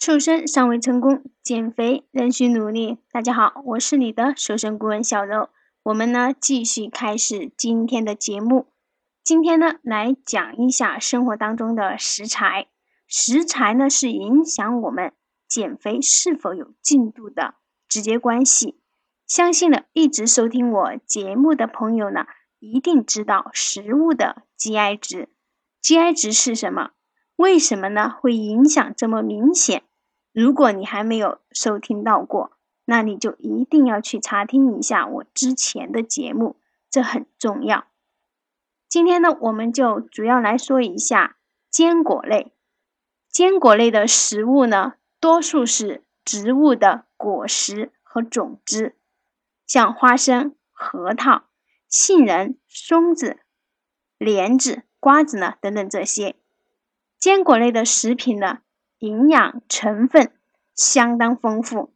瘦身尚未成功，减肥仍需努力。大家好，我是你的瘦身顾问小柔。我们呢继续开始今天的节目。今天呢来讲一下生活当中的食材。食材呢是影响我们减肥是否有进度的直接关系。相信呢一直收听我节目的朋友呢，一定知道食物的 GI 值。GI 值是什么？为什么呢？会影响这么明显？如果你还没有收听到过，那你就一定要去查听一下我之前的节目，这很重要。今天呢，我们就主要来说一下坚果类。坚果类的食物呢，多数是植物的果实和种子，像花生、核桃、杏仁、松子、莲子、瓜子呢等等这些。坚果类的食品呢。营养成分相当丰富，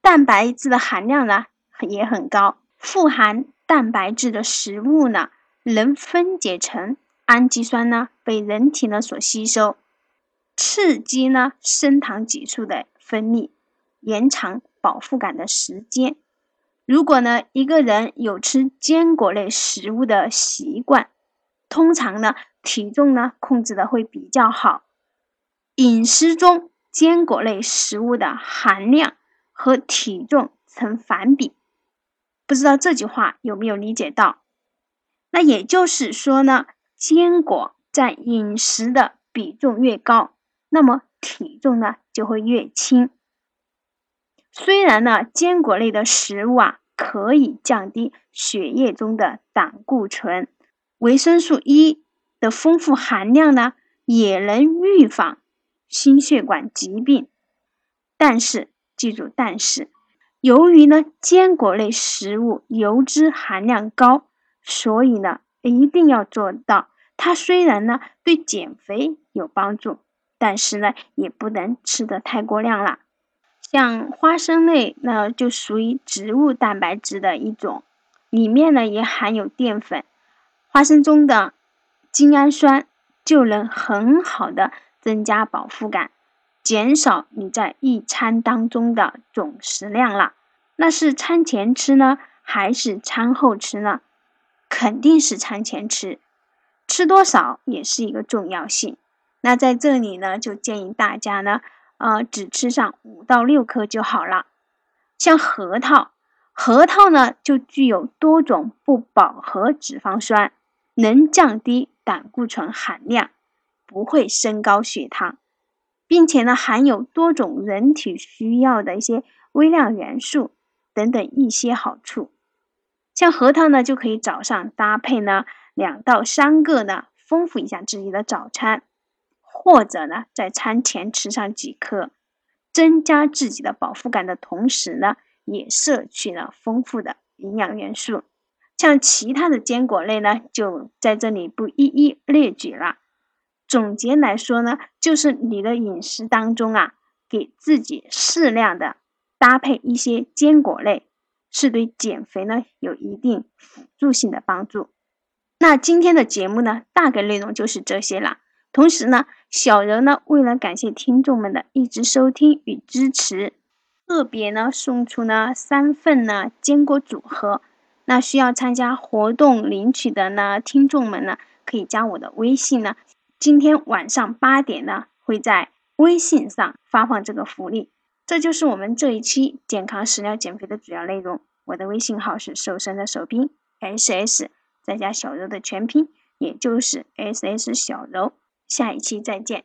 蛋白质的含量呢也很高。富含蛋白质的食物呢，能分解成氨基酸呢，被人体呢所吸收，刺激呢升糖激素的分泌，延长饱腹感的时间。如果呢一个人有吃坚果类食物的习惯，通常呢体重呢控制的会比较好。饮食中坚果类食物的含量和体重成反比，不知道这句话有没有理解到？那也就是说呢，坚果占饮食的比重越高，那么体重呢就会越轻。虽然呢，坚果类的食物啊可以降低血液中的胆固醇，维生素 E 的丰富含量呢也能预防。心血管疾病，但是记住，但是由于呢坚果类食物油脂含量高，所以呢一定要做到。它虽然呢对减肥有帮助，但是呢也不能吃的太过量了。像花生类，那就属于植物蛋白质的一种，里面呢也含有淀粉，花生中的精氨酸就能很好的。增加饱腹感，减少你在一餐当中的总食量了。那是餐前吃呢，还是餐后吃呢？肯定是餐前吃，吃多少也是一个重要性。那在这里呢，就建议大家呢，呃，只吃上五到六颗就好了。像核桃，核桃呢就具有多种不饱和脂肪酸，能降低胆固醇含量。不会升高血糖，并且呢含有多种人体需要的一些微量元素等等一些好处。像核桃呢，就可以早上搭配呢两到三个呢，丰富一下自己的早餐，或者呢在餐前吃上几颗，增加自己的饱腹感的同时呢，也摄取了丰富的营养元素。像其他的坚果类呢，就在这里不一一列举了。总结来说呢，就是你的饮食当中啊，给自己适量的搭配一些坚果类，是对减肥呢有一定辅助性的帮助。那今天的节目呢，大概内容就是这些了。同时呢，小柔呢为了感谢听众们的一直收听与支持，特别呢送出呢三份呢坚果组合。那需要参加活动领取的呢听众们呢，可以加我的微信呢。今天晚上八点呢，会在微信上发放这个福利。这就是我们这一期健康食疗减肥的主要内容。我的微信号是瘦身的首拼 S S 再加小柔的全拼，也就是 S S 小柔。下一期再见。